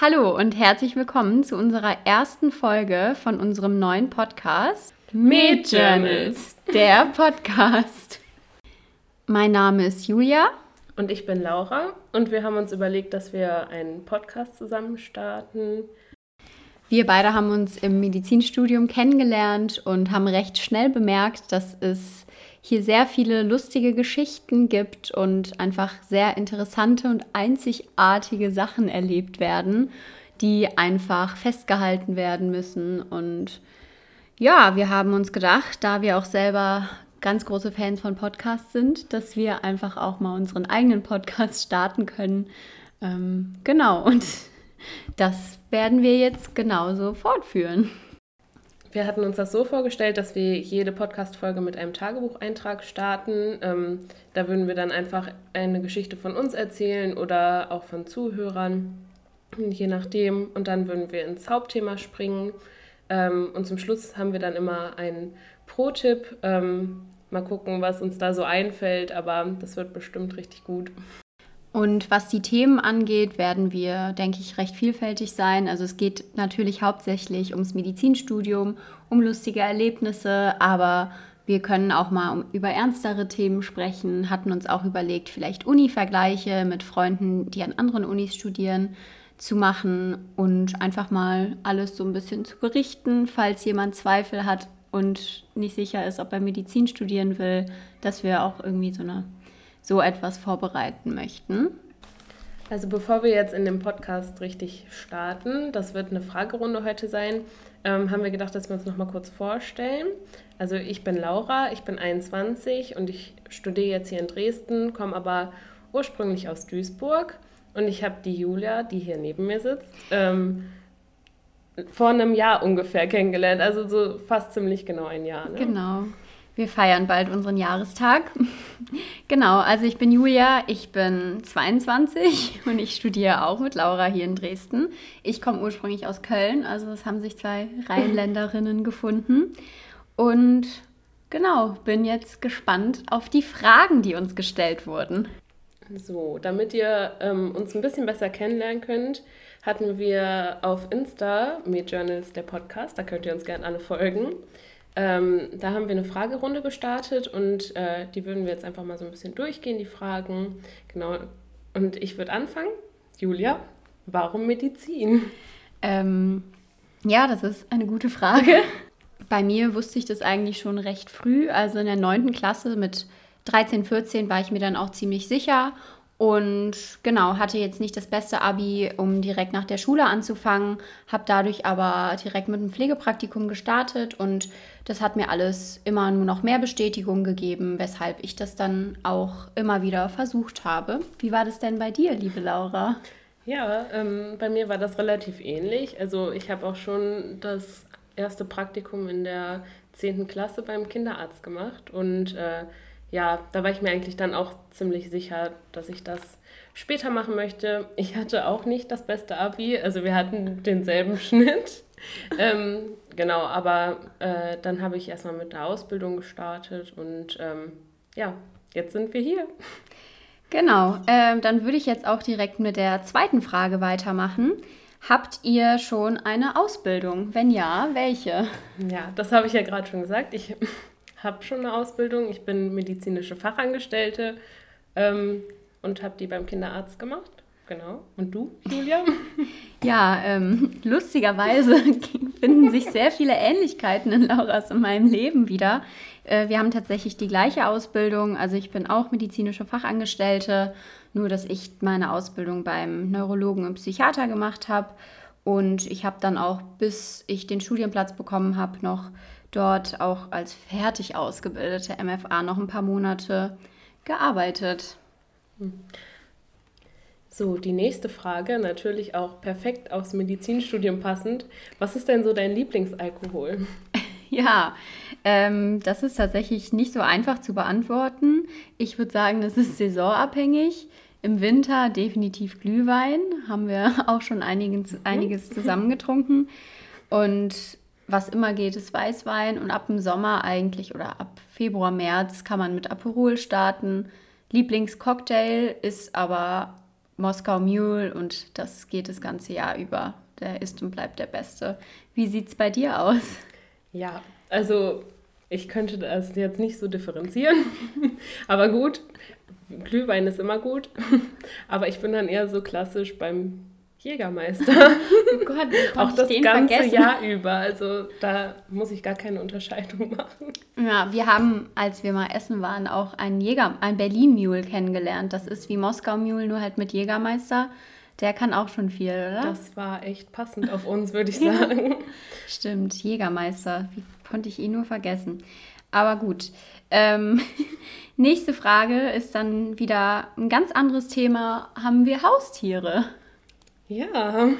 Hallo und herzlich willkommen zu unserer ersten Folge von unserem neuen Podcast Med Journals, der Podcast. Mein Name ist Julia. Und ich bin Laura. Und wir haben uns überlegt, dass wir einen Podcast zusammen starten. Wir beide haben uns im Medizinstudium kennengelernt und haben recht schnell bemerkt, dass es hier sehr viele lustige Geschichten gibt und einfach sehr interessante und einzigartige Sachen erlebt werden, die einfach festgehalten werden müssen. Und ja, wir haben uns gedacht, da wir auch selber ganz große Fans von Podcasts sind, dass wir einfach auch mal unseren eigenen Podcast starten können. Ähm, genau, und das werden wir jetzt genauso fortführen. Wir hatten uns das so vorgestellt, dass wir jede Podcast-Folge mit einem Tagebucheintrag starten. Ähm, da würden wir dann einfach eine Geschichte von uns erzählen oder auch von Zuhörern, je nachdem. Und dann würden wir ins Hauptthema springen. Ähm, und zum Schluss haben wir dann immer einen Pro-Tipp. Ähm, mal gucken, was uns da so einfällt, aber das wird bestimmt richtig gut. Und was die Themen angeht, werden wir, denke ich, recht vielfältig sein. Also es geht natürlich hauptsächlich ums Medizinstudium, um lustige Erlebnisse, aber wir können auch mal über ernstere Themen sprechen, hatten uns auch überlegt, vielleicht Uni-Vergleiche mit Freunden, die an anderen Unis studieren, zu machen und einfach mal alles so ein bisschen zu berichten, falls jemand Zweifel hat und nicht sicher ist, ob er Medizin studieren will, dass wir auch irgendwie so eine so etwas vorbereiten möchten? Also bevor wir jetzt in dem Podcast richtig starten, das wird eine Fragerunde heute sein, ähm, haben wir gedacht, dass wir uns noch mal kurz vorstellen. Also ich bin Laura, ich bin 21 und ich studiere jetzt hier in Dresden, komme aber ursprünglich aus Duisburg und ich habe die Julia, die hier neben mir sitzt, ähm, vor einem Jahr ungefähr kennengelernt, also so fast ziemlich genau ein Jahr. Ne? Genau. Wir feiern bald unseren Jahrestag. genau, also ich bin Julia, ich bin 22 und ich studiere auch mit Laura hier in Dresden. Ich komme ursprünglich aus Köln, also es haben sich zwei Rheinländerinnen gefunden. Und genau, bin jetzt gespannt auf die Fragen, die uns gestellt wurden. So, damit ihr ähm, uns ein bisschen besser kennenlernen könnt, hatten wir auf Insta Journals der Podcast, da könnt ihr uns gerne alle folgen. Ähm, da haben wir eine Fragerunde gestartet und äh, die würden wir jetzt einfach mal so ein bisschen durchgehen, die Fragen. Genau. Und ich würde anfangen. Julia, warum Medizin? Ähm, ja, das ist eine gute Frage. Bei mir wusste ich das eigentlich schon recht früh. Also in der 9. Klasse mit 13, 14 war ich mir dann auch ziemlich sicher und genau, hatte jetzt nicht das beste Abi, um direkt nach der Schule anzufangen, habe dadurch aber direkt mit einem Pflegepraktikum gestartet und das hat mir alles immer nur noch mehr Bestätigung gegeben, weshalb ich das dann auch immer wieder versucht habe. Wie war das denn bei dir, liebe Laura? Ja, ähm, bei mir war das relativ ähnlich. Also ich habe auch schon das erste Praktikum in der 10. Klasse beim Kinderarzt gemacht und äh, ja, da war ich mir eigentlich dann auch ziemlich sicher, dass ich das später machen möchte. Ich hatte auch nicht das beste Abi, also wir hatten denselben Schnitt. ähm, genau, aber äh, dann habe ich erstmal mit der Ausbildung gestartet und ähm, ja, jetzt sind wir hier. Genau, ähm, dann würde ich jetzt auch direkt mit der zweiten Frage weitermachen. Habt ihr schon eine Ausbildung? Wenn ja, welche? Ja, das habe ich ja gerade schon gesagt. Ich habe schon eine Ausbildung. Ich bin medizinische Fachangestellte ähm, und habe die beim Kinderarzt gemacht. Genau. Und du, Julia? Ja, ähm, lustigerweise finden sich sehr viele Ähnlichkeiten in Lauras und meinem Leben wieder. Äh, wir haben tatsächlich die gleiche Ausbildung. Also ich bin auch medizinische Fachangestellte, nur dass ich meine Ausbildung beim Neurologen und Psychiater gemacht habe. Und ich habe dann auch, bis ich den Studienplatz bekommen habe, noch dort auch als fertig ausgebildete MFA noch ein paar Monate gearbeitet. So, die nächste Frage, natürlich auch perfekt aufs Medizinstudium passend. Was ist denn so dein Lieblingsalkohol? Ja, ähm, das ist tatsächlich nicht so einfach zu beantworten. Ich würde sagen, das ist saisonabhängig. Im Winter definitiv Glühwein, haben wir auch schon einiges, einiges zusammengetrunken. Und was immer geht, ist Weißwein und ab dem Sommer eigentlich oder ab Februar, März kann man mit Aperol starten. Lieblingscocktail ist aber Moskau Mule und das geht das ganze Jahr über. Der ist und bleibt der Beste. Wie sieht es bei dir aus? Ja, also ich könnte das jetzt nicht so differenzieren, aber gut, Glühwein ist immer gut, aber ich bin dann eher so klassisch beim Jägermeister. Oh Gott, auch das ganze vergessen? Jahr über. Also da muss ich gar keine Unterscheidung machen. Ja, wir haben, als wir mal essen waren, auch einen Jäger, ein Berlin Mule kennengelernt. Das ist wie Moskau Mule, nur halt mit Jägermeister. Der kann auch schon viel, oder? Das war echt passend auf uns, würde ich sagen. Stimmt, Jägermeister. Wie konnte ich ihn nur vergessen? Aber gut. Ähm, nächste Frage ist dann wieder ein ganz anderes Thema. Haben wir Haustiere? Ja,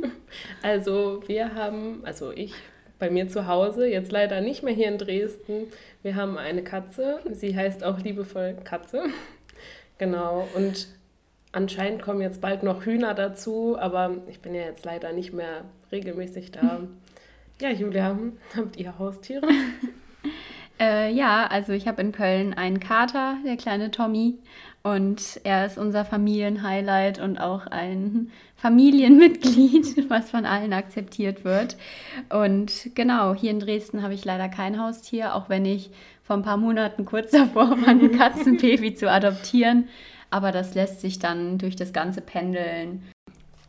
also wir haben, also ich bei mir zu Hause, jetzt leider nicht mehr hier in Dresden. Wir haben eine Katze, sie heißt auch liebevoll Katze. Genau, und anscheinend kommen jetzt bald noch Hühner dazu, aber ich bin ja jetzt leider nicht mehr regelmäßig da. Ja, Julia, habt ihr Haustiere? äh, ja, also ich habe in Köln einen Kater, der kleine Tommy. Und er ist unser Familienhighlight und auch ein Familienmitglied, was von allen akzeptiert wird. Und genau, hier in Dresden habe ich leider kein Haustier, auch wenn ich vor ein paar Monaten kurz davor war, ein Katzenbaby zu adoptieren. Aber das lässt sich dann durch das ganze Pendeln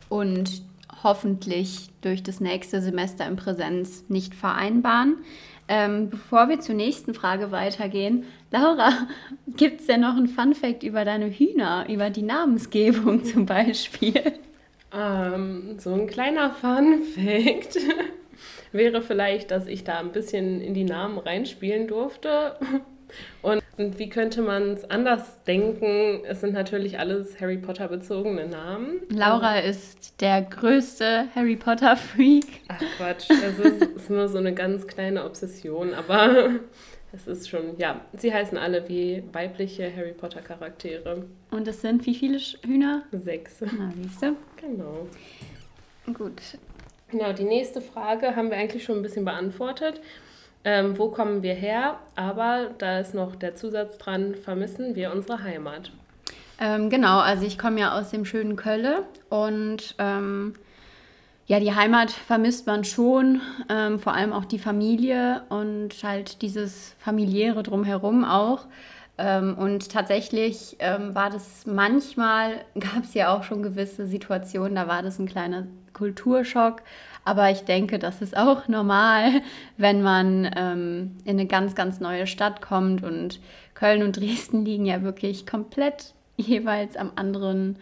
und hoffentlich durch das nächste Semester in Präsenz nicht vereinbaren. Ähm, bevor wir zur nächsten Frage weitergehen, Laura, gibt es denn noch ein Fun Fact über deine Hühner, über die Namensgebung zum Beispiel? Ähm, so ein kleiner Fun Fact wäre vielleicht, dass ich da ein bisschen in die Namen reinspielen durfte. Und, und wie könnte man es anders denken? Es sind natürlich alles Harry Potter bezogene Namen. Laura ist der größte Harry Potter Freak. Ach Quatsch, es ist, ist nur so eine ganz kleine Obsession, aber es ist schon, ja, sie heißen alle wie weibliche Harry Potter Charaktere. Und es sind wie viele Hühner? Sechs. Na, siehst du? Genau. Gut. Genau, die nächste Frage haben wir eigentlich schon ein bisschen beantwortet. Ähm, wo kommen wir her? Aber da ist noch der Zusatz dran, vermissen wir unsere Heimat. Ähm, genau, also ich komme ja aus dem schönen Kölle und ähm, ja, die Heimat vermisst man schon, ähm, vor allem auch die Familie und halt dieses familiäre drumherum auch. Ähm, und tatsächlich ähm, war das manchmal, gab es ja auch schon gewisse Situationen, da war das ein kleiner Kulturschock. Aber ich denke, das ist auch normal, wenn man ähm, in eine ganz, ganz neue Stadt kommt. Und Köln und Dresden liegen ja wirklich komplett jeweils am anderen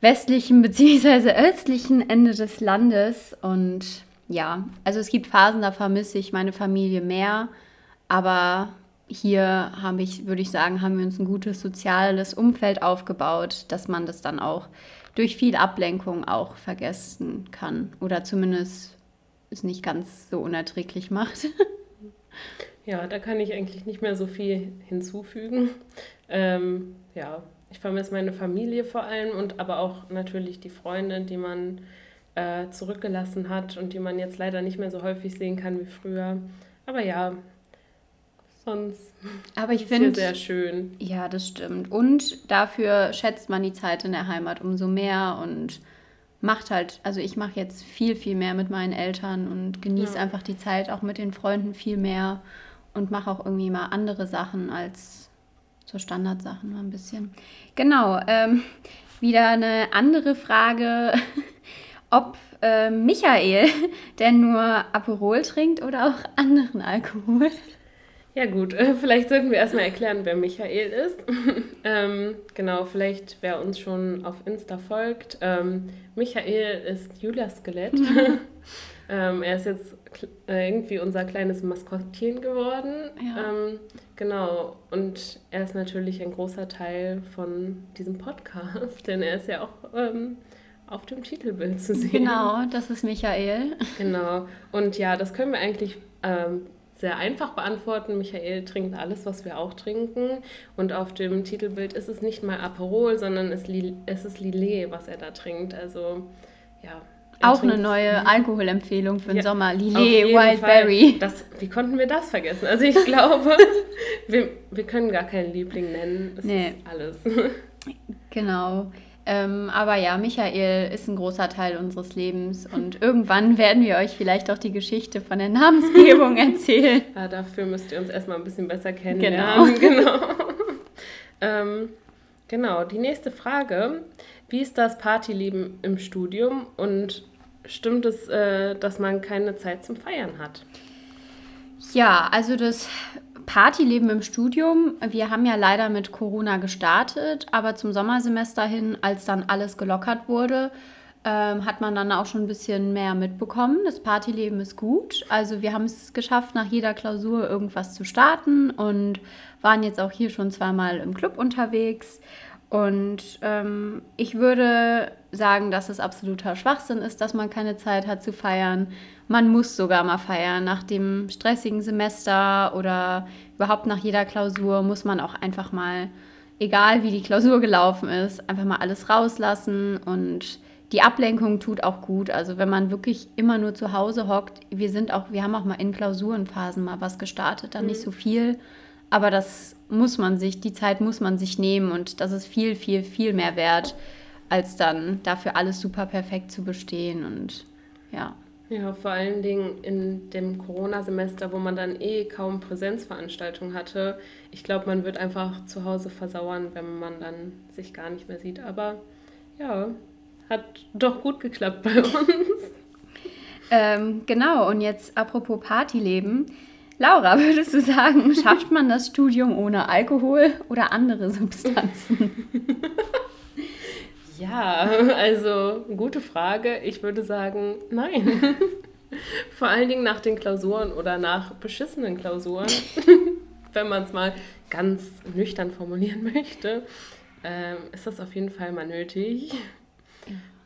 westlichen bzw. östlichen Ende des Landes. Und ja, also es gibt Phasen, da vermisse ich meine Familie mehr. Aber hier habe ich, würde ich sagen, haben wir uns ein gutes soziales Umfeld aufgebaut, dass man das dann auch durch viel Ablenkung auch vergessen kann oder zumindest es nicht ganz so unerträglich macht. ja, da kann ich eigentlich nicht mehr so viel hinzufügen. Ähm, ja, ich vermisse meine Familie vor allem und aber auch natürlich die Freunde, die man äh, zurückgelassen hat und die man jetzt leider nicht mehr so häufig sehen kann wie früher. Aber ja, sonst Aber ich finde sehr schön. Ja, das stimmt. Und dafür schätzt man die Zeit in der Heimat umso mehr und macht halt, also ich mache jetzt viel, viel mehr mit meinen Eltern und genieße ja. einfach die Zeit auch mit den Freunden viel mehr und mache auch irgendwie mal andere Sachen als so Standardsachen mal ein bisschen. Genau, ähm, wieder eine andere Frage, ob äh, Michael denn nur Aperol trinkt oder auch anderen Alkohol. Ja gut, äh, vielleicht sollten wir erstmal erklären, wer Michael ist. ähm, genau, vielleicht wer uns schon auf Insta folgt. Ähm, Michael ist Julias Skelett. ähm, er ist jetzt äh, irgendwie unser kleines Maskottchen geworden. Ja. Ähm, genau. Und er ist natürlich ein großer Teil von diesem Podcast, denn er ist ja auch ähm, auf dem Titelbild zu sehen. Genau, das ist Michael. Genau. Und ja, das können wir eigentlich ähm, sehr einfach beantworten. Michael trinkt alles, was wir auch trinken. Und auf dem Titelbild ist es nicht mal Aperol, sondern es, es ist Lillet, was er da trinkt. Also ja, auch eine neue Alkoholempfehlung für den ja, Sommer. Lillet, Wildberry. Das, wie konnten wir das vergessen? Also ich glaube, wir, wir können gar keinen Liebling nennen. Das nee. ist alles. Genau. Ähm, aber ja, Michael ist ein großer Teil unseres Lebens und irgendwann werden wir euch vielleicht auch die Geschichte von der Namensgebung erzählen. Ja, dafür müsst ihr uns erstmal ein bisschen besser kennenlernen. Genau. genau. ähm, genau, die nächste Frage. Wie ist das Partyleben im Studium und stimmt es, äh, dass man keine Zeit zum Feiern hat? Ja, also das Partyleben im Studium. Wir haben ja leider mit Corona gestartet, aber zum Sommersemester hin, als dann alles gelockert wurde, ähm, hat man dann auch schon ein bisschen mehr mitbekommen. Das Partyleben ist gut. Also wir haben es geschafft, nach jeder Klausur irgendwas zu starten und waren jetzt auch hier schon zweimal im Club unterwegs. Und ähm, ich würde sagen, dass es absoluter Schwachsinn ist, dass man keine Zeit hat zu feiern. Man muss sogar mal feiern. Nach dem stressigen Semester oder überhaupt nach jeder Klausur muss man auch einfach mal, egal wie die Klausur gelaufen ist, einfach mal alles rauslassen. Und die Ablenkung tut auch gut. Also wenn man wirklich immer nur zu Hause hockt, wir sind auch, wir haben auch mal in Klausurenphasen mal was gestartet, dann mhm. nicht so viel. Aber das muss man sich, die Zeit muss man sich nehmen und das ist viel, viel, viel mehr wert, als dann dafür alles super perfekt zu bestehen und ja. Ja, vor allen Dingen in dem Corona-Semester, wo man dann eh kaum Präsenzveranstaltungen hatte. Ich glaube, man wird einfach zu Hause versauern, wenn man dann sich gar nicht mehr sieht. Aber ja, hat doch gut geklappt bei uns. ähm, genau, und jetzt apropos Partyleben. Laura, würdest du sagen, schafft man das Studium ohne Alkohol oder andere Substanzen? ja, also gute Frage. Ich würde sagen, nein. Vor allen Dingen nach den Klausuren oder nach beschissenen Klausuren, wenn man es mal ganz nüchtern formulieren möchte, äh, ist das auf jeden Fall mal nötig,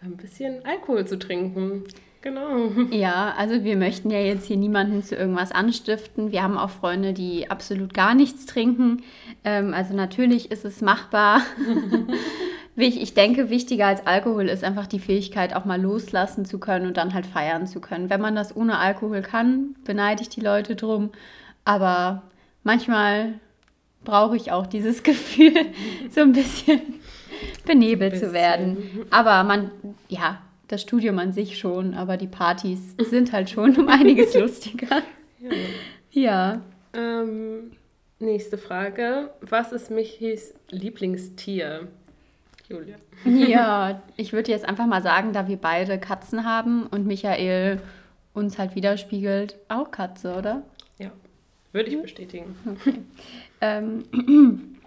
ein bisschen Alkohol zu trinken. Genau. Ja, also wir möchten ja jetzt hier niemanden zu irgendwas anstiften. Wir haben auch Freunde, die absolut gar nichts trinken. Ähm, also natürlich ist es machbar. Ich denke, wichtiger als Alkohol ist einfach die Fähigkeit, auch mal loslassen zu können und dann halt feiern zu können. Wenn man das ohne Alkohol kann, beneide ich die Leute drum. Aber manchmal brauche ich auch dieses Gefühl, so ein bisschen benebelt ein bisschen. zu werden. Aber man, ja, das Studium an sich schon, aber die Partys sind halt schon um einiges lustiger. Ja. ja. Ähm, nächste Frage. Was ist Michis Lieblingstier? Julia. Ja, ich würde jetzt einfach mal sagen, da wir beide Katzen haben und Michael uns halt widerspiegelt, auch Katze, oder? Ja, würde ich bestätigen. Okay. ähm,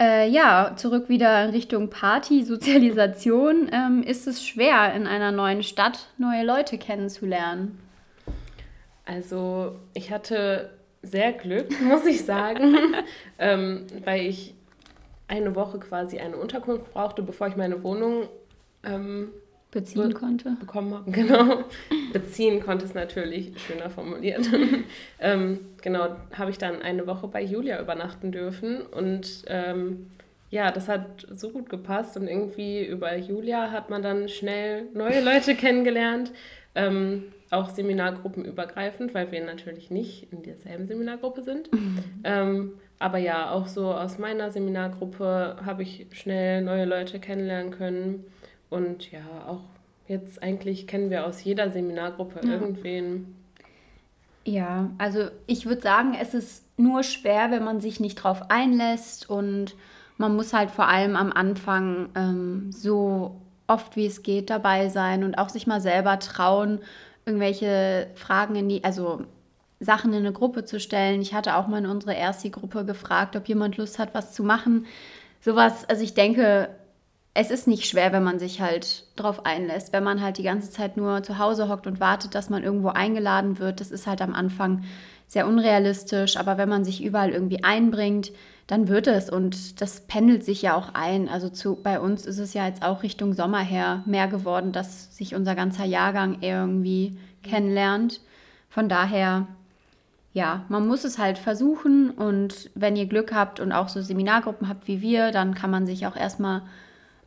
Äh, ja, zurück wieder in Richtung Party, Sozialisation. Ähm, ist es schwer, in einer neuen Stadt neue Leute kennenzulernen? Also, ich hatte sehr Glück, muss ich sagen, ähm, weil ich eine Woche quasi eine Unterkunft brauchte, bevor ich meine Wohnung ähm, beziehen be konnte. Bekommen habe, genau. beziehen konnte es natürlich, schöner formuliert. ähm, genau, habe ich dann eine Woche bei Julia übernachten dürfen und ähm, ja, das hat so gut gepasst und irgendwie über Julia hat man dann schnell neue Leute kennengelernt. Ähm, auch seminargruppenübergreifend, weil wir natürlich nicht in derselben Seminargruppe sind. Mhm. Ähm, aber ja, auch so aus meiner Seminargruppe habe ich schnell neue Leute kennenlernen können. Und ja, auch jetzt eigentlich kennen wir aus jeder Seminargruppe ja. irgendwen. Ja, also ich würde sagen, es ist nur schwer, wenn man sich nicht drauf einlässt und man muss halt vor allem am Anfang ähm, so oft wie es geht dabei sein und auch sich mal selber trauen, irgendwelche Fragen in die, also Sachen in eine Gruppe zu stellen. Ich hatte auch mal in unsere erste Gruppe gefragt, ob jemand Lust hat, was zu machen. Sowas, also ich denke, es ist nicht schwer, wenn man sich halt drauf einlässt. Wenn man halt die ganze Zeit nur zu Hause hockt und wartet, dass man irgendwo eingeladen wird, das ist halt am Anfang sehr unrealistisch. Aber wenn man sich überall irgendwie einbringt, dann wird es und das pendelt sich ja auch ein. Also zu, bei uns ist es ja jetzt auch Richtung Sommer her mehr geworden, dass sich unser ganzer Jahrgang irgendwie kennenlernt. Von daher, ja, man muss es halt versuchen und wenn ihr Glück habt und auch so Seminargruppen habt wie wir, dann kann man sich auch erstmal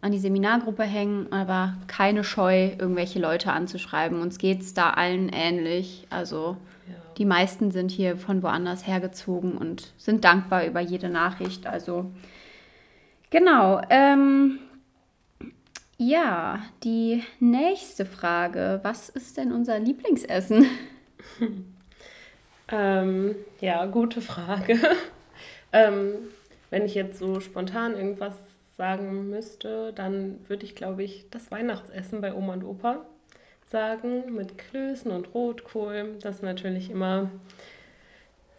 an die Seminargruppe hängen, aber keine Scheu, irgendwelche Leute anzuschreiben. Uns geht es da allen ähnlich. Also ja. die meisten sind hier von woanders hergezogen und sind dankbar über jede Nachricht. Also genau. Ähm, Ja, die nächste Frage. Was ist denn unser Lieblingsessen? ähm, ja, gute Frage. ähm, wenn ich jetzt so spontan irgendwas sagen müsste, dann würde ich, glaube ich, das Weihnachtsessen bei Oma und Opa sagen mit Klößen und Rotkohl. Das ist natürlich immer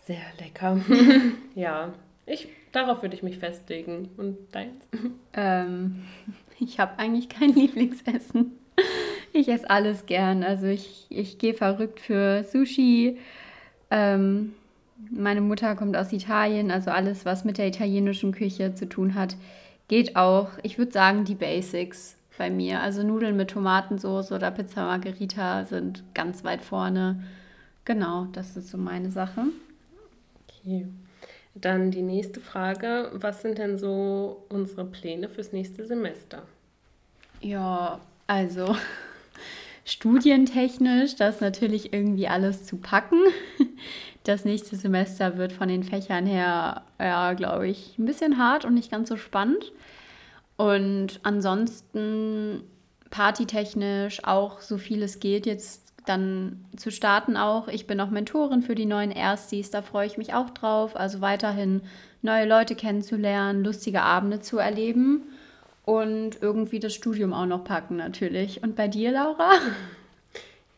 sehr lecker. ja, ich, darauf würde ich mich festlegen. Und deins? Ähm, ich habe eigentlich kein Lieblingsessen. Ich esse alles gern. Also ich, ich gehe verrückt für Sushi. Ähm, meine Mutter kommt aus Italien, also alles, was mit der italienischen Küche zu tun hat, geht auch. Ich würde sagen, die Basics bei mir. Also Nudeln mit Tomatensauce oder Pizza Margherita sind ganz weit vorne. Genau, das ist so meine Sache. Okay. Dann die nächste Frage. Was sind denn so unsere Pläne fürs nächste Semester? Ja, also studientechnisch, das natürlich irgendwie alles zu packen. Das nächste Semester wird von den Fächern her, ja, glaube ich, ein bisschen hart und nicht ganz so spannend. Und ansonsten partytechnisch auch so viel es geht jetzt dann zu starten auch. Ich bin auch Mentorin für die neuen Erstis, da freue ich mich auch drauf. Also weiterhin neue Leute kennenzulernen, lustige Abende zu erleben und irgendwie das Studium auch noch packen natürlich. Und bei dir, Laura?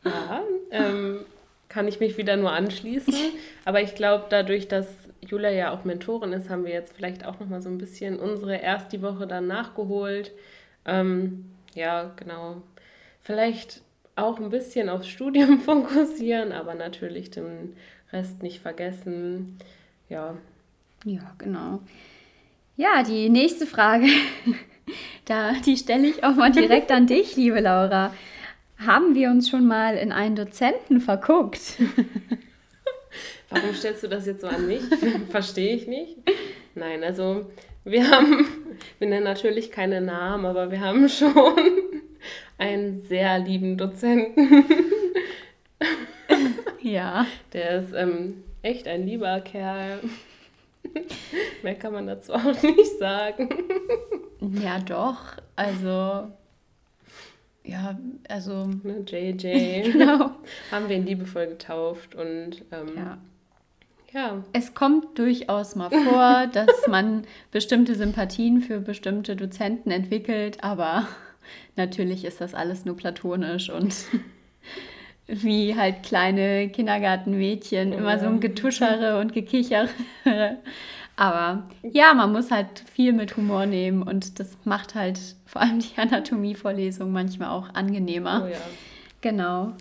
Ja, ähm, kann ich mich wieder nur anschließen. Aber ich glaube, dadurch, dass Julia ja auch Mentorin ist, haben wir jetzt vielleicht auch noch mal so ein bisschen unsere erste Woche dann nachgeholt. Ähm, ja, genau. Vielleicht auch ein bisschen aufs Studium fokussieren, aber natürlich den Rest nicht vergessen. Ja. Ja, genau. Ja, die nächste Frage, da, die stelle ich auch mal direkt an dich, liebe Laura. Haben wir uns schon mal in einen Dozenten verguckt? Warum stellst du das jetzt so an mich? Verstehe ich nicht. Nein, also wir haben, wir nennen natürlich keine Namen, aber wir haben schon einen sehr lieben Dozenten. ja. Der ist ähm, echt ein lieber Kerl. Mehr kann man dazu auch nicht sagen. Ja, doch. Also, ja, also. Ne, JJ. genau. Haben wir ihn liebevoll getauft und. Ähm, ja. Ja. Es kommt durchaus mal vor, dass man bestimmte Sympathien für bestimmte Dozenten entwickelt, aber natürlich ist das alles nur platonisch und wie halt kleine Kindergartenmädchen, immer so ein Getuschere und Gekichere. Aber ja, man muss halt viel mit Humor nehmen und das macht halt vor allem die Anatomievorlesung manchmal auch angenehmer. Oh ja. Genau.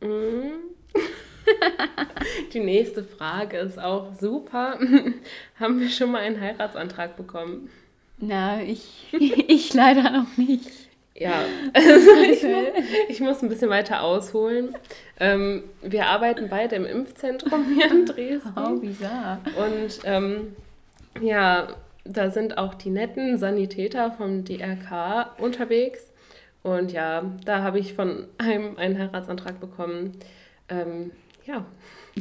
Mhm. Die nächste Frage ist auch super. Haben wir schon mal einen Heiratsantrag bekommen? Na, ich, ich leider noch nicht. Ja, also ich, muss, ich muss ein bisschen weiter ausholen. Ähm, wir arbeiten beide im Impfzentrum hier in Dresden. Oh, bizarr. Und ähm, ja, da sind auch die netten Sanitäter vom DRK unterwegs. Und ja, da habe ich von einem einen Heiratsantrag bekommen. Ähm, ja.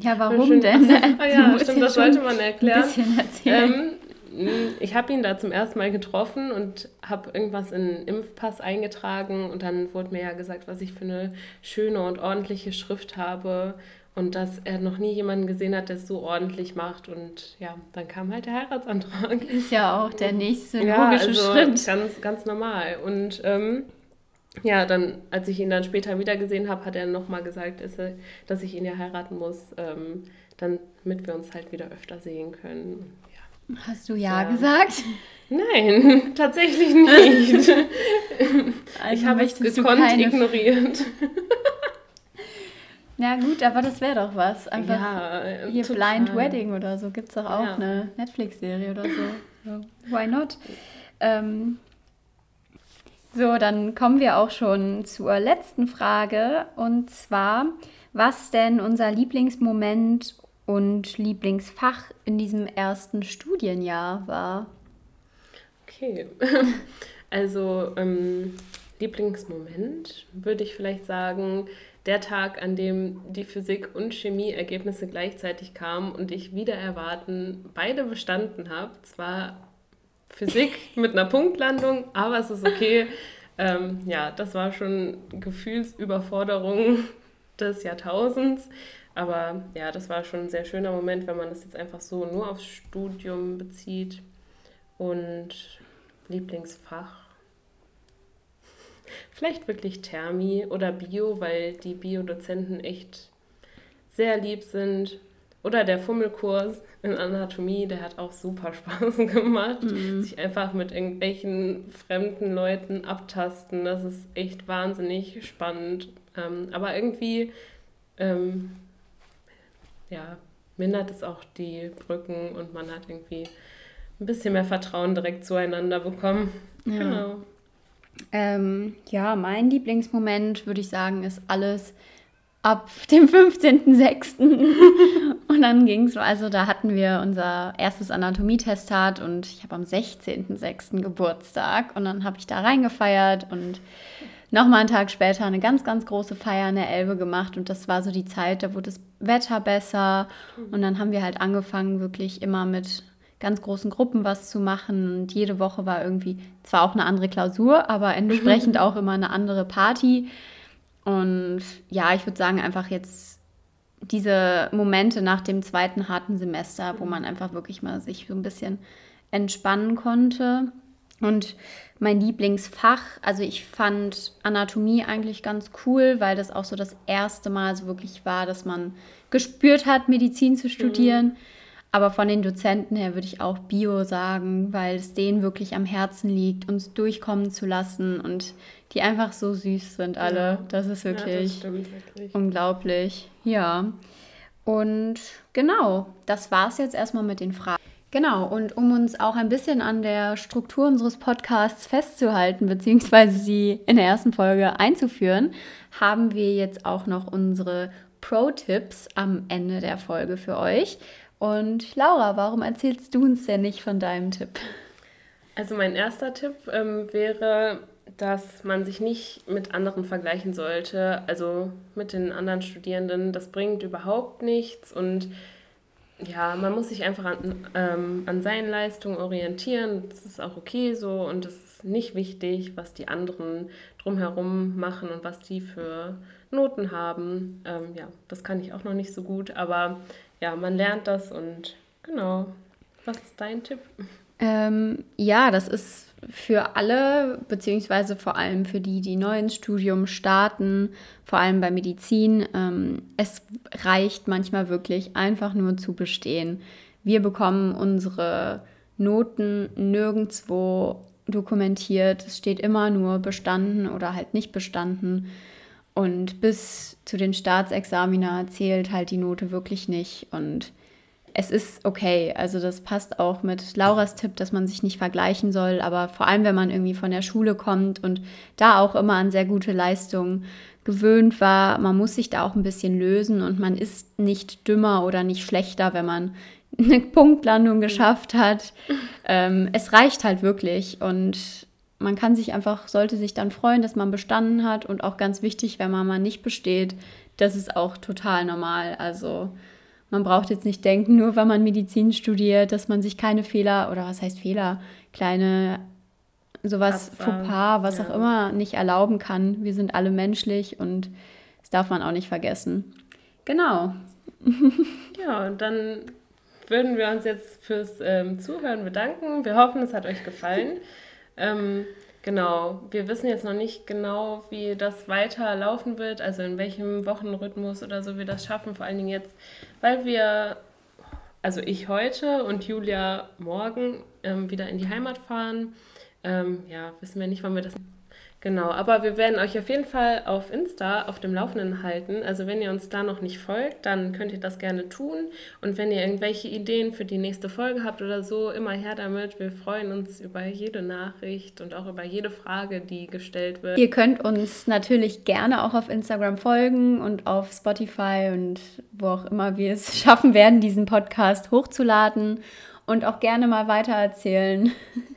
Ja, warum denn? Ah, ja, stimmt, das sollte man erklären. Ein bisschen erzählen. Ähm, ich habe ihn da zum ersten Mal getroffen und habe irgendwas in den Impfpass eingetragen und dann wurde mir ja gesagt, was ich für eine schöne und ordentliche Schrift habe und dass er noch nie jemanden gesehen hat, der es so ordentlich macht und ja, dann kam halt der Heiratsantrag. Ist ja auch der nächste ja, logische also Schritt. Ganz, ganz normal und ähm, ja, dann, als ich ihn dann später wieder gesehen habe, hat er nochmal gesagt, dass ich ihn ja heiraten muss, ähm, damit wir uns halt wieder öfter sehen können. Hast du ja, ja. gesagt? Nein, tatsächlich nicht. Also ich habe es gekonnt ignoriert. Na gut, aber das wäre doch was. Einfach ja, hier total. Blind Wedding oder so gibt es doch auch ja. eine Netflix-Serie oder so. so. Why not? Ähm, so, dann kommen wir auch schon zur letzten Frage. Und zwar, was denn unser Lieblingsmoment und Lieblingsfach in diesem ersten Studienjahr war? Okay, also ähm, Lieblingsmoment würde ich vielleicht sagen, der Tag, an dem die Physik- und Chemie-Ergebnisse gleichzeitig kamen und ich wieder erwarten beide bestanden habe. Zwar Physik mit einer Punktlandung, aber es ist okay. Ähm, ja, das war schon Gefühlsüberforderung des Jahrtausends. Aber ja, das war schon ein sehr schöner Moment, wenn man das jetzt einfach so nur aufs Studium bezieht. Und Lieblingsfach. Vielleicht wirklich Thermi oder Bio, weil die Biodozenten echt sehr lieb sind. Oder der Fummelkurs in Anatomie, der hat auch super Spaß gemacht. Mhm. Sich einfach mit irgendwelchen fremden Leuten abtasten, das ist echt wahnsinnig spannend. Ähm, aber irgendwie, ähm, ja, mindert es auch die Brücken und man hat irgendwie ein bisschen mehr Vertrauen direkt zueinander bekommen. Ja. Genau. Ähm, ja, mein Lieblingsmoment, würde ich sagen, ist alles ab dem 15.06. und dann ging es, also da hatten wir unser erstes Anatomietestat und ich habe am 16.06. Geburtstag und dann habe ich da reingefeiert und nochmal einen Tag später eine ganz, ganz große Feier in der Elbe gemacht und das war so die Zeit, da wurde das Wetter besser und dann haben wir halt angefangen, wirklich immer mit ganz großen Gruppen was zu machen und jede Woche war irgendwie zwar auch eine andere Klausur, aber entsprechend auch immer eine andere Party und ja, ich würde sagen, einfach jetzt diese Momente nach dem zweiten harten Semester, wo man einfach wirklich mal sich so ein bisschen entspannen konnte. Und mein Lieblingsfach, also ich fand Anatomie eigentlich ganz cool, weil das auch so das erste Mal so wirklich war, dass man gespürt hat, Medizin zu studieren. Mhm. Aber von den Dozenten her würde ich auch Bio sagen, weil es denen wirklich am Herzen liegt, uns durchkommen zu lassen und die einfach so süß sind alle. Ja. Das ist wirklich, ja, das wirklich, unglaublich. Ja. Und genau, das war es jetzt erstmal mit den Fragen. Genau, und um uns auch ein bisschen an der Struktur unseres Podcasts festzuhalten, beziehungsweise sie in der ersten Folge einzuführen, haben wir jetzt auch noch unsere Pro-Tipps am Ende der Folge für euch. Und Laura, warum erzählst du uns denn nicht von deinem Tipp? Also mein erster Tipp ähm, wäre, dass man sich nicht mit anderen vergleichen sollte, also mit den anderen Studierenden. Das bringt überhaupt nichts und ja, man muss sich einfach an, ähm, an seinen Leistungen orientieren. Das ist auch okay so und es ist nicht wichtig, was die anderen drumherum machen und was die für Noten haben. Ähm, ja, das kann ich auch noch nicht so gut, aber ja, man lernt das und genau. Was ist dein Tipp? Ähm, ja, das ist für alle, beziehungsweise vor allem für die, die neu ins Studium starten, vor allem bei Medizin. Ähm, es reicht manchmal wirklich einfach nur zu bestehen. Wir bekommen unsere Noten nirgendwo dokumentiert. Es steht immer nur bestanden oder halt nicht bestanden. Und bis zu den Staatsexamina zählt halt die Note wirklich nicht. Und es ist okay. Also das passt auch mit Lauras Tipp, dass man sich nicht vergleichen soll. Aber vor allem, wenn man irgendwie von der Schule kommt und da auch immer an sehr gute Leistungen gewöhnt war, man muss sich da auch ein bisschen lösen und man ist nicht dümmer oder nicht schlechter, wenn man eine Punktlandung geschafft hat. Ähm, es reicht halt wirklich und man kann sich einfach, sollte sich dann freuen, dass man bestanden hat und auch ganz wichtig, wenn man mal nicht besteht, das ist auch total normal. Also man braucht jetzt nicht denken, nur weil man Medizin studiert, dass man sich keine Fehler oder was heißt Fehler, kleine sowas Fauxpas, was ja. auch immer nicht erlauben kann. Wir sind alle menschlich und das darf man auch nicht vergessen. Genau. Ja, und dann würden wir uns jetzt fürs ähm, Zuhören bedanken. Wir hoffen, es hat euch gefallen. Ähm, genau, wir wissen jetzt noch nicht genau, wie das weiter laufen wird, also in welchem Wochenrhythmus oder so wir das schaffen, vor allen Dingen jetzt, weil wir, also ich heute und Julia morgen ähm, wieder in die Heimat fahren. Ähm, ja, wissen wir nicht, wann wir das Genau, aber wir werden euch auf jeden Fall auf Insta auf dem Laufenden halten. Also wenn ihr uns da noch nicht folgt, dann könnt ihr das gerne tun. Und wenn ihr irgendwelche Ideen für die nächste Folge habt oder so, immer her damit. Wir freuen uns über jede Nachricht und auch über jede Frage, die gestellt wird. Ihr könnt uns natürlich gerne auch auf Instagram folgen und auf Spotify und wo auch immer wir es schaffen werden, diesen Podcast hochzuladen und auch gerne mal weitererzählen.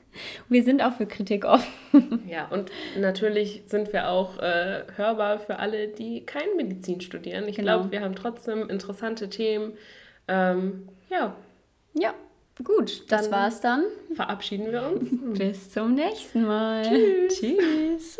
Wir sind auch für Kritik offen. Ja, und natürlich sind wir auch äh, hörbar für alle, die kein Medizin studieren. Ich genau. glaube, wir haben trotzdem interessante Themen. Ähm, ja. Ja, Gut, das Dann war's dann. Verabschieden wir uns. Bis zum nächsten Mal. Tschüss. Tschüss.